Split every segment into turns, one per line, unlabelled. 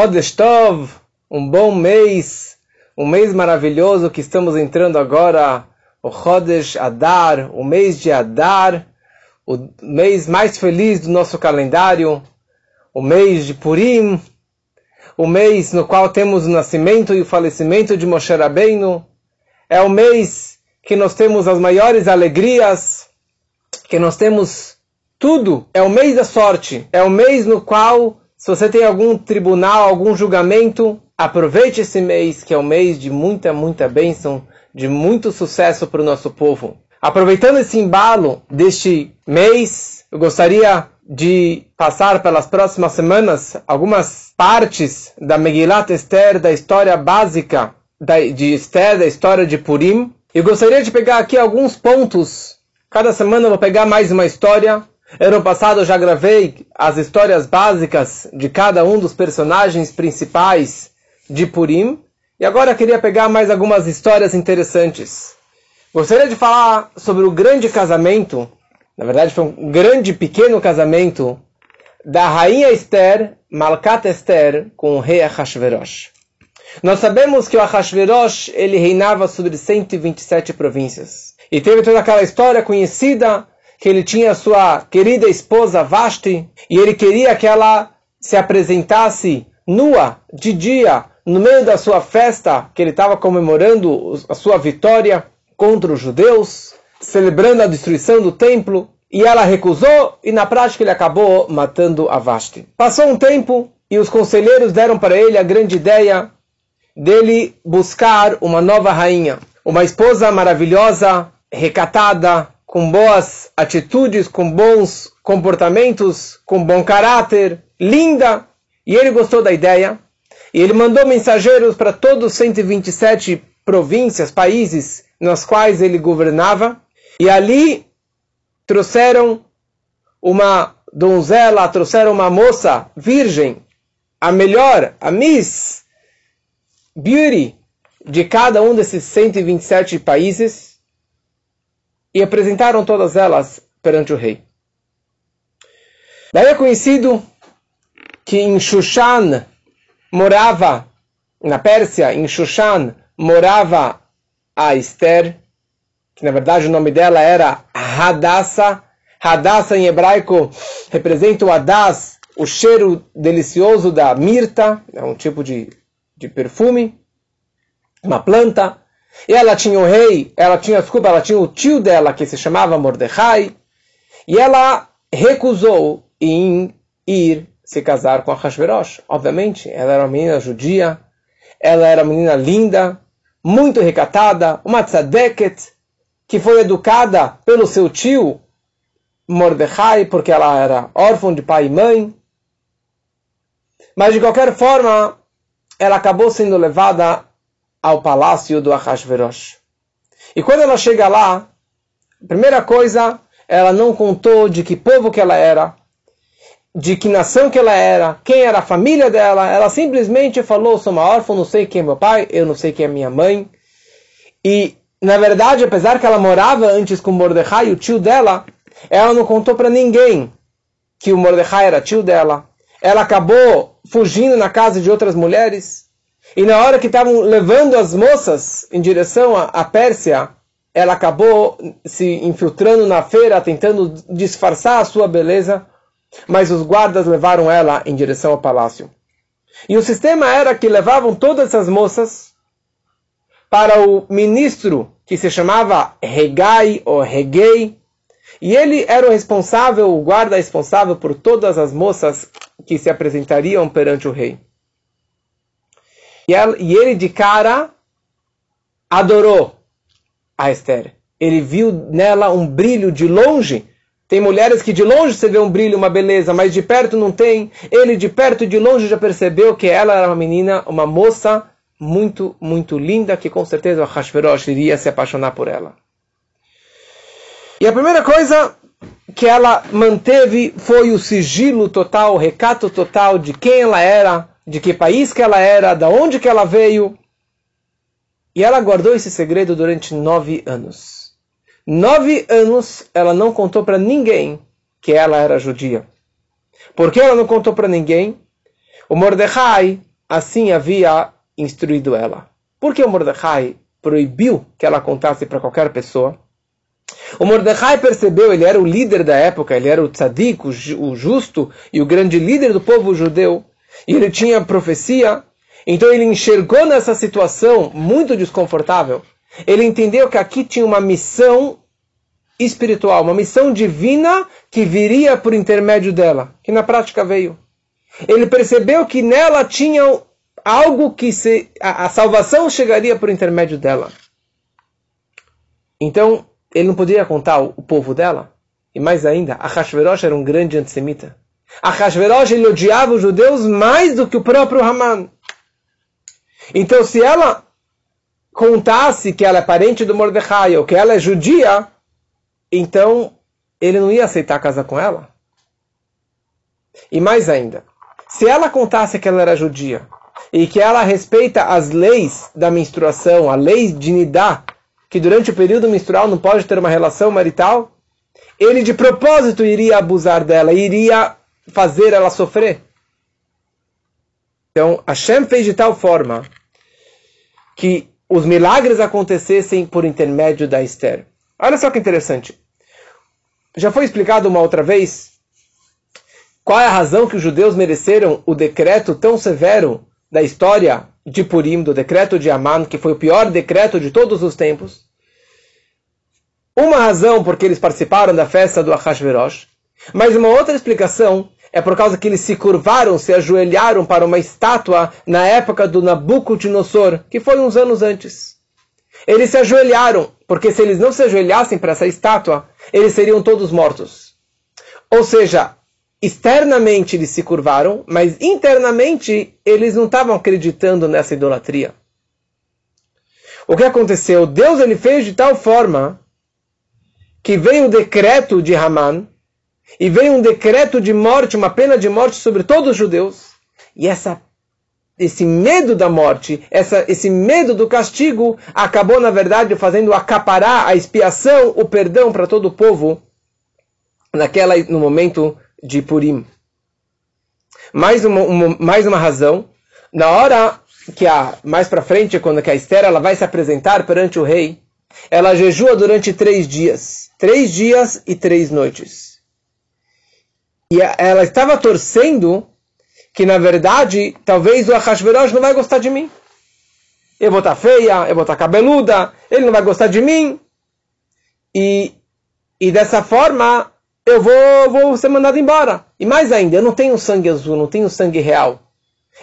Chodesh Tov, um bom mês, um mês maravilhoso que estamos entrando agora, o Chodesh Adar, o mês de Adar, o mês mais feliz do nosso calendário, o mês de Purim, o mês no qual temos o nascimento e o falecimento de Moshe Rabbeinu, é o mês que nós temos as maiores alegrias, que nós temos tudo, é o mês da sorte, é o mês no qual, se você tem algum tribunal, algum julgamento, aproveite esse mês, que é o mês de muita, muita bênção, de muito sucesso para o nosso povo. Aproveitando esse embalo deste mês, eu gostaria de passar pelas próximas semanas algumas partes da Megillat Esther, da história básica de Esther, da história de Purim. Eu gostaria de pegar aqui alguns pontos. Cada semana eu vou pegar mais uma história Ano passado eu já gravei as histórias básicas de cada um dos personagens principais de Purim. E agora eu queria pegar mais algumas histórias interessantes. Gostaria de falar sobre o grande casamento, na verdade foi um grande pequeno casamento, da rainha Esther, Malkat Esther, com o rei Ahashverosh. Nós sabemos que o Ahashverosh ele reinava sobre 127 províncias. E teve toda aquela história conhecida que ele tinha sua querida esposa Vashti e ele queria que ela se apresentasse nua de dia no meio da sua festa que ele estava comemorando a sua vitória contra os judeus, celebrando a destruição do templo, e ela recusou e na prática ele acabou matando a Vashti. Passou um tempo e os conselheiros deram para ele a grande ideia dele buscar uma nova rainha, uma esposa maravilhosa, recatada, com boas atitudes, com bons comportamentos, com bom caráter, linda. E ele gostou da ideia. E ele mandou mensageiros para todos os 127 províncias, países nas quais ele governava. E ali trouxeram uma donzela, trouxeram uma moça virgem, a melhor, a Miss Beauty de cada um desses 127 países e apresentaram todas elas perante o rei. Daí é conhecido que em Shushan morava, na Pérsia, em Shushan morava a Esther, que na verdade o nome dela era Hadassah. Hadassah em hebraico representa o Hadas, o cheiro delicioso da mirta, é um tipo de, de perfume, uma planta. E ela tinha o rei, ela tinha, desculpa, ela tinha o tio dela que se chamava Mordecai, e ela recusou em ir se casar com a Hashverosh. Obviamente, ela era uma menina judia, ela era uma menina linda, muito recatada, uma tzadeket, que foi educada pelo seu tio Mordecai, porque ela era órfã de pai e mãe. Mas de qualquer forma, ela acabou sendo levada ao palácio do Ahasverosh. E quando ela chega lá, primeira coisa, ela não contou de que povo que ela era, de que nação que ela era, quem era a família dela. Ela simplesmente falou: sou uma órfã, não sei quem é meu pai, eu não sei quem é minha mãe. E, na verdade, apesar que ela morava antes com Mordecai, o tio dela, ela não contou para ninguém que o Mordecai era tio dela. Ela acabou fugindo na casa de outras mulheres. E na hora que estavam levando as moças em direção à Pérsia, ela acabou se infiltrando na feira, tentando disfarçar a sua beleza, mas os guardas levaram ela em direção ao palácio. E o sistema era que levavam todas essas moças para o ministro que se chamava Regai ou Regei, e ele era o responsável, o guarda responsável por todas as moças que se apresentariam perante o rei. E, ela, e ele de cara adorou a Esther. Ele viu nela um brilho de longe. Tem mulheres que de longe você vê um brilho, uma beleza, mas de perto não tem. Ele de perto e de longe já percebeu que ela era uma menina, uma moça muito, muito linda, que com certeza o Hashverosh iria se apaixonar por ela. E a primeira coisa que ela manteve foi o sigilo total, o recato total de quem ela era, de que país que ela era, da onde que ela veio. E ela guardou esse segredo durante nove anos. Nove anos ela não contou para ninguém que ela era judia. Por que ela não contou para ninguém? O Mordecai, assim havia instruído ela. Por que o Mordecai proibiu que ela contasse para qualquer pessoa? O Mordecai percebeu, ele era o líder da época, ele era o tzadik, o justo e o grande líder do povo judeu, e ele tinha profecia, então ele enxergou nessa situação muito desconfortável. Ele entendeu que aqui tinha uma missão espiritual, uma missão divina que viria por intermédio dela, que na prática veio. Ele percebeu que nela tinha algo que se, a, a salvação chegaria por intermédio dela. Então, ele não poderia contar o, o povo dela. E mais ainda, Ahashverosh era um grande antissemita. Ahashverosh ele odiava os judeus mais do que o próprio Haman. Então, se ela contasse que ela é parente do Mordecai ou que ela é judia, então ele não ia aceitar casar com ela. E mais ainda, se ela contasse que ela era judia e que ela respeita as leis da menstruação, a lei de Nidá, que durante o período menstrual não pode ter uma relação marital, ele de propósito iria abusar dela, iria fazer ela sofrer. Então, Hashem fez de tal forma que os milagres acontecessem por intermédio da Esther. Olha só que interessante. Já foi explicado uma outra vez qual é a razão que os judeus mereceram o decreto tão severo da história de Purim, do decreto de Aman, que foi o pior decreto de todos os tempos. Uma razão porque eles participaram da festa do Ahashverosh, mas uma outra explicação é por causa que eles se curvaram, se ajoelharam para uma estátua na época do Nabucodonosor, que foi uns anos antes. Eles se ajoelharam, porque se eles não se ajoelhassem para essa estátua, eles seriam todos mortos. Ou seja, externamente eles se curvaram, mas internamente eles não estavam acreditando nessa idolatria. O que aconteceu? Deus ele fez de tal forma que veio o decreto de Haman e veio um decreto de morte, uma pena de morte sobre todos os judeus. E essa esse medo da morte, essa, esse medo do castigo, acabou, na verdade, fazendo acaparar a expiação, o perdão para todo o povo naquela, no momento de Purim. Mais uma, uma, mais uma razão, na hora que a mais para frente, quando que a Esther ela vai se apresentar perante o rei, ela jejua durante três dias, três dias e três noites. E ela estava torcendo que na verdade talvez o Ahashverosh não vai gostar de mim. Eu vou estar feia, eu vou estar cabeluda, ele não vai gostar de mim. E, e dessa forma eu vou, vou ser mandado embora. E mais ainda, eu não tenho sangue azul, não tenho sangue real.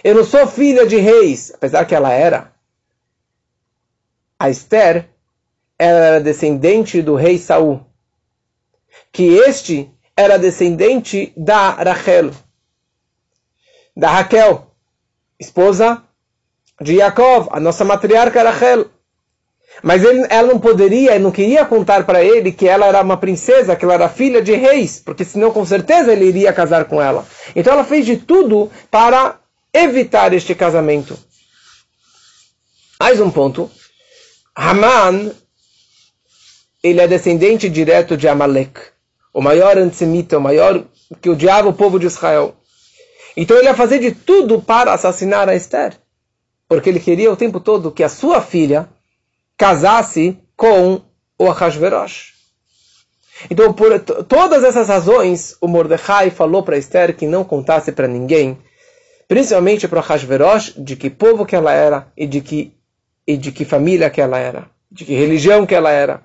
Eu não sou filha de reis, apesar que ela era. A Esther era descendente do rei Saul. Que este era descendente da Rachel. Da Raquel, esposa de Yaakov, a nossa matriarca Rachel. Mas ele, ela não poderia, não queria contar para ele que ela era uma princesa, que ela era filha de reis, porque senão com certeza ele iria casar com ela. Então ela fez de tudo para evitar este casamento. Mais um ponto. Haman, ele é descendente direto de Amalek, o maior antissemita, o maior que odiava o povo de Israel. Então ele ia fazer de tudo para assassinar a Esther, porque ele queria o tempo todo que a sua filha casasse com o Ahasverosh. Então, por todas essas razões, o Mordecai falou para Esther que não contasse para ninguém, principalmente para Ahasverosh, de que povo que ela era e de que, e de que família que ela era, de que religião que ela era.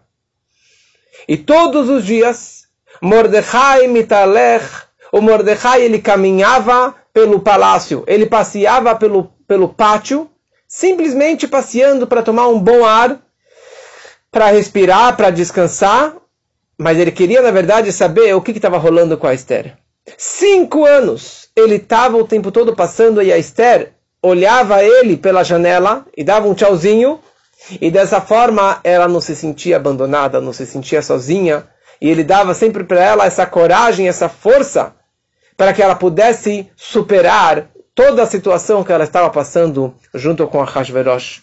E todos os dias, Mordecai mitalech, o Mordecai ele caminhava pelo palácio, ele passeava pelo, pelo pátio, simplesmente passeando para tomar um bom ar, para respirar, para descansar, mas ele queria, na verdade, saber o que estava rolando com a Esther. Cinco anos ele estava o tempo todo passando e a Esther olhava ele pela janela e dava um tchauzinho, e dessa forma ela não se sentia abandonada, não se sentia sozinha, e ele dava sempre para ela essa coragem, essa força, para que ela pudesse superar toda a situação que ela estava passando junto com a Hashverosh.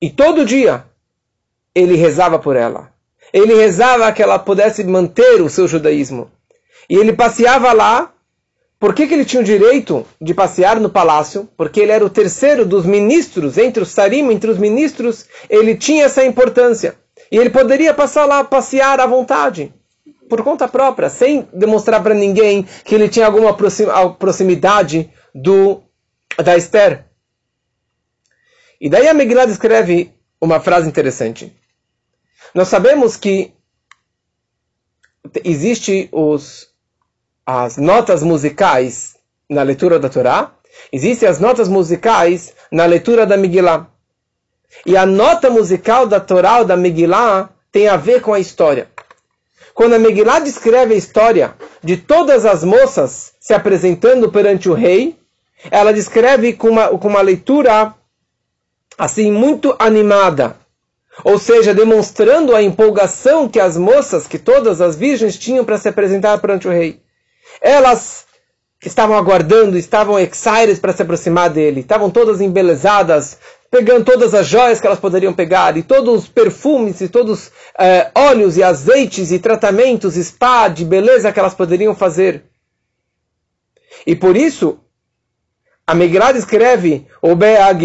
E todo dia ele rezava por ela. Ele rezava que ela pudesse manter o seu judaísmo. E ele passeava lá Por que, que ele tinha o direito de passear no palácio? Porque ele era o terceiro dos ministros, entre os sarim, entre os ministros, ele tinha essa importância. E ele poderia passar lá, passear à vontade, por conta própria, sem demonstrar para ninguém que ele tinha alguma proximidade do, da Esther. E daí a Megillah escreve uma frase interessante. Nós sabemos que existe os, as notas musicais na leitura da Torá, existem as notas musicais na leitura da Megillah. E a nota musical da Torá ou da Megillah tem a ver com a história. Quando a Megillah descreve a história de todas as moças se apresentando perante o rei, ela descreve com uma, com uma leitura assim muito animada, ou seja, demonstrando a empolgação que as moças, que todas as virgens tinham para se apresentar perante o rei. Elas estavam aguardando, estavam excited para se aproximar dele, estavam todas embelezadas, pegando todas as joias que elas poderiam pegar, e todos os perfumes, e todos os eh, óleos e azeites e tratamentos, spa de beleza que elas poderiam fazer. E por isso, a Megillah escreve o venara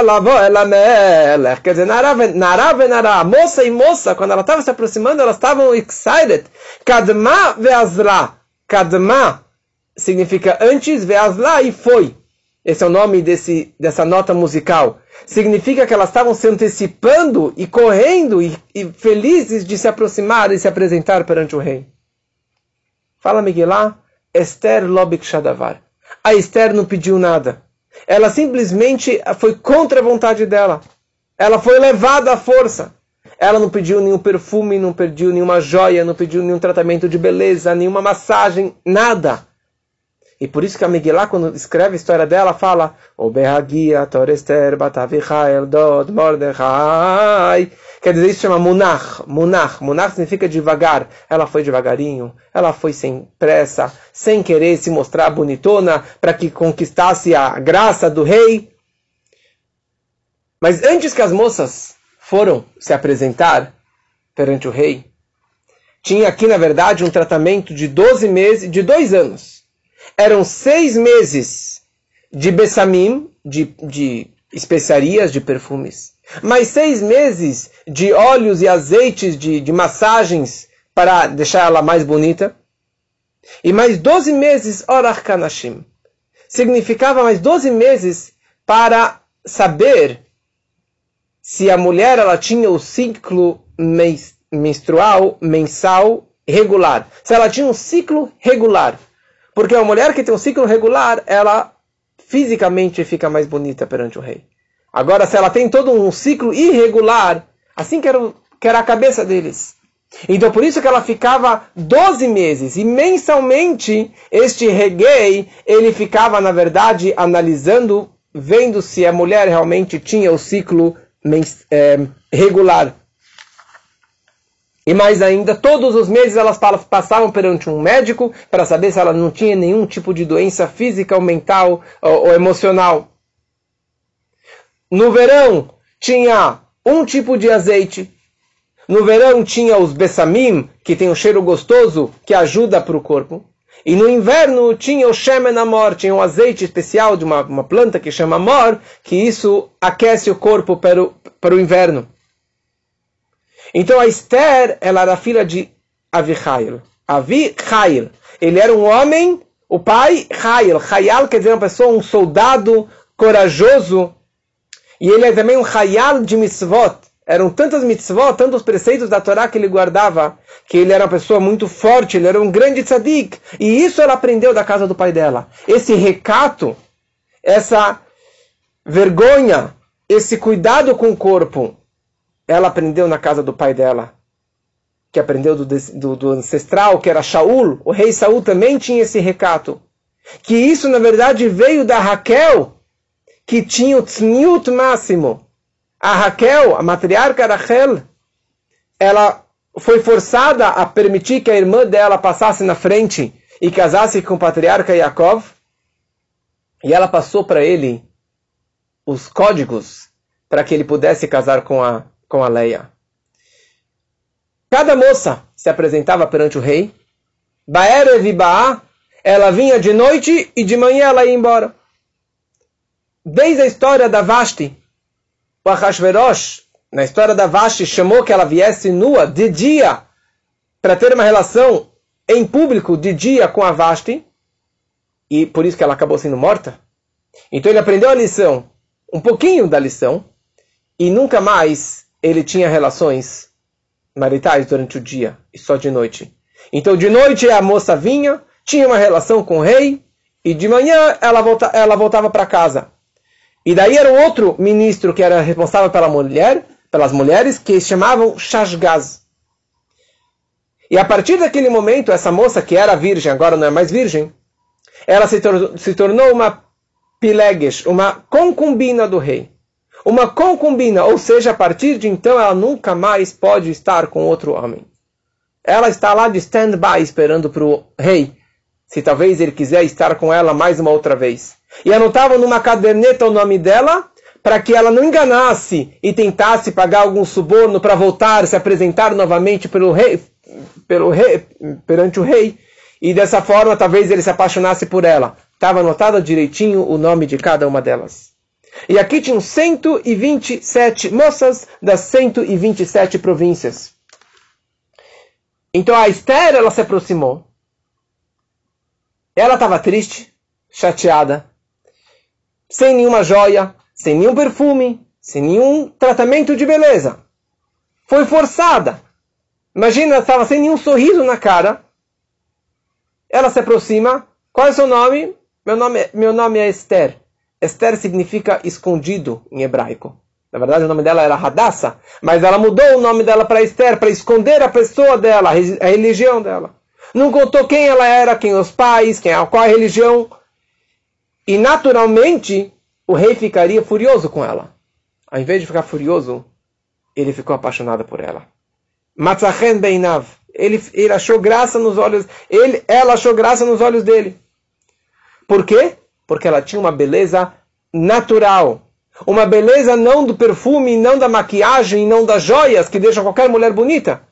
lavo elamelech. Quer dizer, venara, moça e moça, quando ela estava se aproximando, elas estavam excited. Kadma veazla. Kadma significa antes, veazla e foi. Esse é o nome desse, dessa nota musical. Significa que elas estavam se antecipando e correndo e, e felizes de se aproximar e se apresentar perante o rei. Fala Megillah Esther Lobik Shadavar. A Esther não pediu nada. Ela simplesmente foi contra a vontade dela. Ela foi levada à força. Ela não pediu nenhum perfume, não pediu nenhuma joia, não pediu nenhum tratamento de beleza, nenhuma massagem, nada. E por isso que a Megillah, quando escreve a história dela, fala O Behagia, Torester, Batavichael, Dod, Mordechai. Quer dizer, isso chama Munach. Munach. Munach significa devagar. Ela foi devagarinho, ela foi sem pressa, sem querer se mostrar bonitona para que conquistasse a graça do rei. Mas antes que as moças foram se apresentar perante o rei, tinha aqui, na verdade, um tratamento de 12 meses, de dois anos eram seis meses de bessamim, de, de especiarias, de perfumes, mais seis meses de óleos e azeites de, de massagens para deixar ela mais bonita, e mais doze meses orach kanashim. Significava mais doze meses para saber se a mulher ela tinha o ciclo menstrual mensal regular. Se ela tinha um ciclo regular. Porque uma mulher que tem um ciclo regular, ela fisicamente fica mais bonita perante o rei. Agora, se ela tem todo um ciclo irregular, assim que era, que era a cabeça deles. Então, por isso que ela ficava 12 meses. E mensalmente, este reguei, ele ficava, na verdade, analisando, vendo se a mulher realmente tinha o ciclo é, regular. E mais ainda, todos os meses elas passavam perante um médico para saber se ela não tinha nenhum tipo de doença física ou mental ou, ou emocional. No verão tinha um tipo de azeite. No verão tinha os bessamim, que tem um cheiro gostoso que ajuda para o corpo. E no inverno tinha o shemen amor, tinha um azeite especial de uma, uma planta que chama amor, que isso aquece o corpo para o, para o inverno. Então a Esther, ela era filha de Avichail. Avichail. Ele era um homem, o pai, Chail. Chayal quer dizer uma pessoa, um soldado corajoso. E ele é também um Chayal de mitzvot. Eram tantas mitzvot, tantos preceitos da Torá que ele guardava, que ele era uma pessoa muito forte, ele era um grande tzadik. E isso ela aprendeu da casa do pai dela. Esse recato, essa vergonha, esse cuidado com o corpo, ela aprendeu na casa do pai dela, que aprendeu do, do, do ancestral, que era Shaul. O rei Saul também tinha esse recato. Que isso, na verdade, veio da Raquel, que tinha o tzniut máximo. A Raquel, a matriarca Rachel, ela foi forçada a permitir que a irmã dela passasse na frente e casasse com o patriarca Yaakov. E ela passou para ele os códigos para que ele pudesse casar com a com a Leia. Cada moça se apresentava perante o rei Baerev Ba'a, ela vinha de noite e de manhã ela ia embora. Desde a história da Vashti, o Ahashverosh, na história da Vashti, chamou que ela viesse nua de dia para ter uma relação em público de dia com a Vashti, e por isso que ela acabou sendo morta. Então ele aprendeu a lição, um pouquinho da lição, e nunca mais ele tinha relações maritais durante o dia e só de noite. Então de noite a moça vinha, tinha uma relação com o rei, e de manhã ela, volta, ela voltava para casa. E daí era um outro ministro que era responsável pela mulher, pelas mulheres, que chamavam Shashgaz. E a partir daquele momento, essa moça que era virgem, agora não é mais virgem, ela se, tor se tornou uma pileges, uma concubina do rei. Uma concubina, ou seja, a partir de então ela nunca mais pode estar com outro homem. Ela está lá de stand-by esperando para o rei, se talvez ele quiser estar com ela mais uma outra vez. E anotava numa caderneta o nome dela, para que ela não enganasse e tentasse pagar algum suborno para voltar, se apresentar novamente pelo rei, pelo rei, perante o rei. E dessa forma, talvez ele se apaixonasse por ela. Estava anotado direitinho o nome de cada uma delas. E aqui tinham 127 moças das 127 províncias. Então a Esther, ela se aproximou. Ela estava triste, chateada, sem nenhuma joia, sem nenhum perfume, sem nenhum tratamento de beleza. Foi forçada. Imagina, estava sem nenhum sorriso na cara. Ela se aproxima. Qual é o seu nome? Meu nome, meu nome é Esther. Esther significa escondido em hebraico. Na verdade, o nome dela era Hadassah, mas ela mudou o nome dela para Esther, para esconder a pessoa dela, a religião dela. Não contou quem ela era, quem os pais, quem, qual a religião. E naturalmente, o rei ficaria furioso com ela. Ao invés de ficar furioso, ele ficou apaixonado por ela. Matzachen Beinav. Ele, ele achou graça nos olhos, ele, ela achou graça nos olhos dele. Por quê? Porque ela tinha uma beleza natural. Uma beleza não do perfume, não da maquiagem, não das joias que deixam qualquer mulher bonita.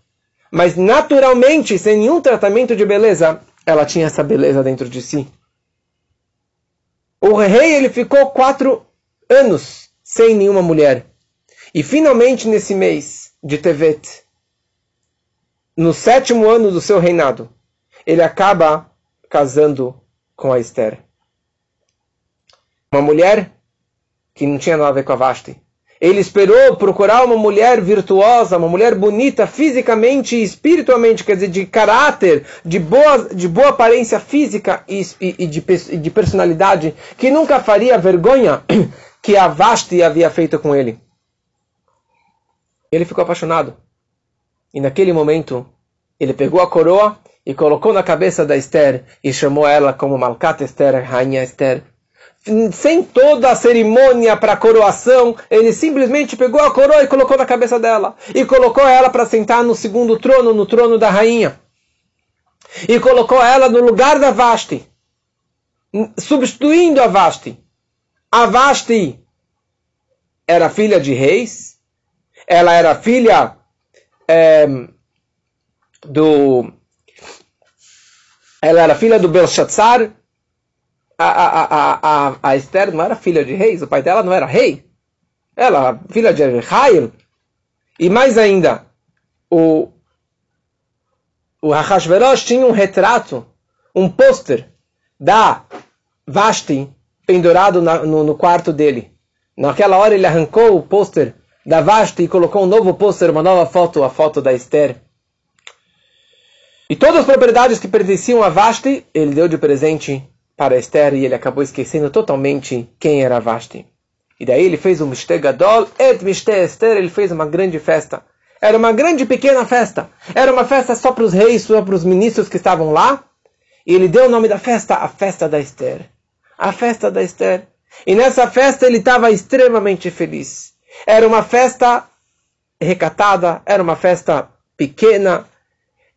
Mas naturalmente, sem nenhum tratamento de beleza, ela tinha essa beleza dentro de si. O rei ele ficou quatro anos sem nenhuma mulher. E finalmente nesse mês de Tevet, no sétimo ano do seu reinado, ele acaba casando com a Esther. Uma mulher que não tinha nada a ver com a Vashti. Ele esperou procurar uma mulher virtuosa, uma mulher bonita fisicamente e espiritualmente, quer dizer, de caráter, de boa, de boa aparência física e, e, e de, de personalidade, que nunca faria vergonha que a Vashti havia feito com ele. Ele ficou apaixonado. E naquele momento, ele pegou a coroa e colocou na cabeça da Esther e chamou ela como Malkat Esther, Rainha Esther sem toda a cerimônia para a coroação, ele simplesmente pegou a coroa e colocou na cabeça dela. E colocou ela para sentar no segundo trono, no trono da rainha. E colocou ela no lugar da Vashti, substituindo a Vashti. A Vashti era filha de reis, ela era filha é, do. Ela era filha do Belshazzar, a, a, a, a, Esther não era filha de reis, o pai dela não era rei. Ela filha de Rail. E mais ainda, o, o Hashverosh tinha um retrato, um pôster da Vashti pendurado na, no, no, quarto dele. Naquela hora ele arrancou o pôster da Vashti e colocou um novo pôster, uma nova foto, a foto da Esther. E todas as propriedades que pertenciam a Vashti, ele deu de presente para Esther e ele acabou esquecendo totalmente quem era Vashti. E daí ele fez um Mishte Gadol, et Mishte Esther, ele fez uma grande festa. Era uma grande pequena festa. Era uma festa só para os reis, só para os ministros que estavam lá. E ele deu o nome da festa, a festa da Esther. A festa da Esther. E nessa festa ele estava extremamente feliz. Era uma festa recatada, era uma festa pequena.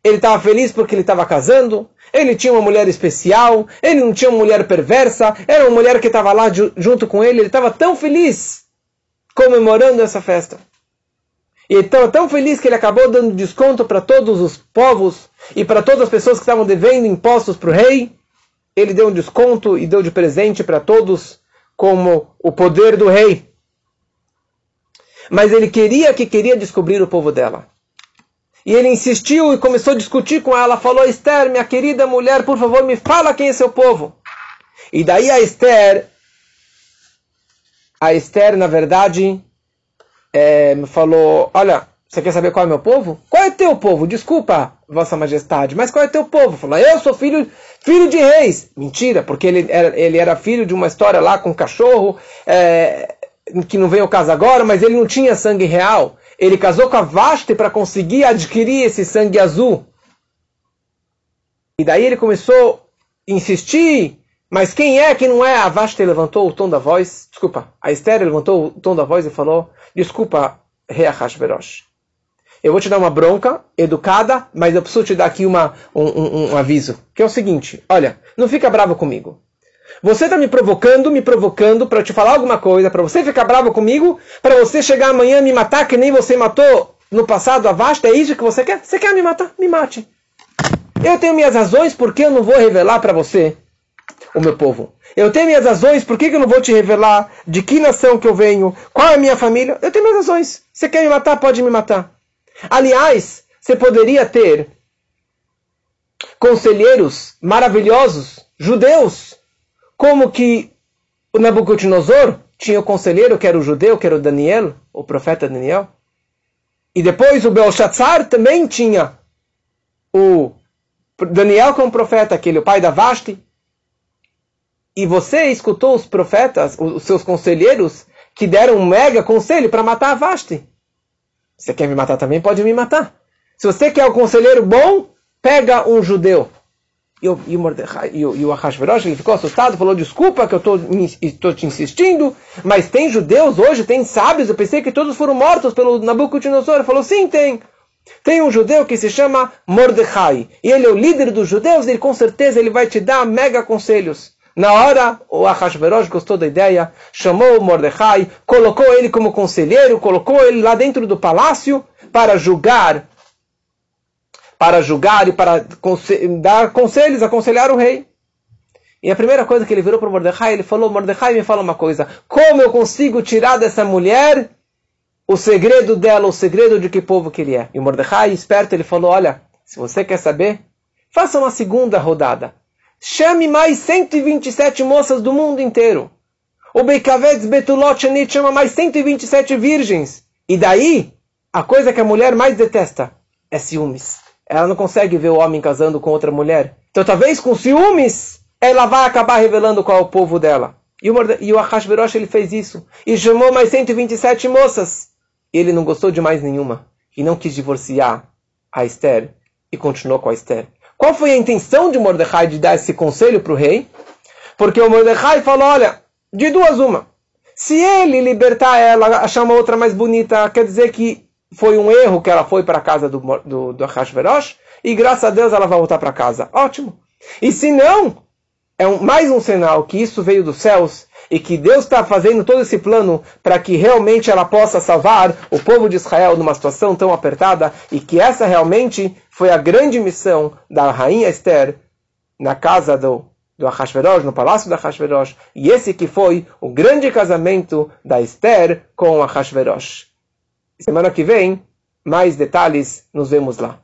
Ele estava feliz porque ele estava casando, ele tinha uma mulher especial, ele não tinha uma mulher perversa, era uma mulher que estava lá junto com ele, ele estava tão feliz comemorando essa festa. E então tão feliz que ele acabou dando desconto para todos os povos e para todas as pessoas que estavam devendo impostos para o rei. Ele deu um desconto e deu de presente para todos como o poder do rei. Mas ele queria que queria descobrir o povo dela. E ele insistiu e começou a discutir com ela. Falou: Esther, minha querida mulher, por favor, me fala quem é seu povo. E daí a Esther, a Esther, na verdade, é, falou: Olha, você quer saber qual é meu povo? Qual é teu povo? Desculpa, Vossa Majestade, mas qual é teu povo? Falou: Eu sou filho, filho de reis. Mentira, porque ele era, ele era filho de uma história lá com um cachorro, é, que não veio ao caso agora, mas ele não tinha sangue real. Ele casou com a Vashti para conseguir adquirir esse sangue azul. E daí ele começou a insistir mas quem é que não é? A Vashti levantou o tom da voz. Desculpa, a Esther levantou o tom da voz e falou: Desculpa, rei Ahashverosh. Eu vou te dar uma bronca educada, mas eu preciso te dar aqui uma, um, um, um aviso. Que é o seguinte: olha, não fica bravo comigo. Você está me provocando, me provocando para te falar alguma coisa, para você ficar bravo comigo, para você chegar amanhã e me matar que nem você matou no passado a Vashti. É isso que você quer? Você quer me matar? Me mate. Eu tenho minhas razões porque eu não vou revelar para você o meu povo. Eu tenho minhas razões, por que, que eu não vou te revelar de que nação que eu venho, qual é a minha família? Eu tenho minhas razões. Você quer me matar? Pode me matar. Aliás, você poderia ter conselheiros maravilhosos, judeus, como que o Nabucodonosor tinha o conselheiro que era o judeu, que era o Daniel, o profeta Daniel. E depois o Belshazzar também tinha o Daniel como profeta, aquele o pai da Vashti e você escutou os profetas, os seus conselheiros, que deram um mega conselho para matar a Vashti. Você quer me matar também? Pode me matar. Se você quer um conselheiro bom, pega um judeu. E o, e o, Mordecai, e o, e o Ahashverosh, ele ficou assustado, falou, desculpa que eu estou te insistindo, mas tem judeus hoje, tem sábios, eu pensei que todos foram mortos pelo Nabucodonosor. Ele falou, sim, tem. Tem um judeu que se chama Mordecai, e ele é o líder dos judeus, e com certeza ele vai te dar mega conselhos. Na hora, o Ahashverosh gostou da ideia, chamou o Mordecai, colocou ele como conselheiro, colocou ele lá dentro do palácio para julgar, para julgar e para dar conselhos, aconselhar o rei. E a primeira coisa que ele virou para Mordecai, ele falou: Mordecai, me fala uma coisa, como eu consigo tirar dessa mulher o segredo dela, o segredo de que povo que ele é? E Mordecai, esperto, ele falou: Olha, se você quer saber, faça uma segunda rodada. Chame mais 127 moças do mundo inteiro. O Beikavetz Betulot chama mais 127 virgens. E daí, a coisa que a mulher mais detesta é ciúmes. Ela não consegue ver o homem casando com outra mulher. Então, talvez com ciúmes, ela vai acabar revelando qual é o povo dela. E o, e o Ahashverosh, ele fez isso. E chamou mais 127 moças. E ele não gostou de mais nenhuma. E não quis divorciar a Esther. E continuou com a Esther. Qual foi a intenção de Mordecai de dar esse conselho para o rei? Porque o Mordecai falou: olha, de duas uma. Se ele libertar ela, achar uma outra mais bonita, quer dizer que foi um erro que ela foi para a casa do, do, do e graças a Deus ela vai voltar para casa. Ótimo. E se não, é um, mais um sinal que isso veio dos céus e que Deus está fazendo todo esse plano para que realmente ela possa salvar o povo de Israel numa situação tão apertada e que essa realmente foi a grande missão da rainha Esther na casa do, do Ahashverosh, no palácio da Ahashverosh, e esse que foi o grande casamento da Esther com Ahashverosh. Semana que vem, mais detalhes, nos vemos lá.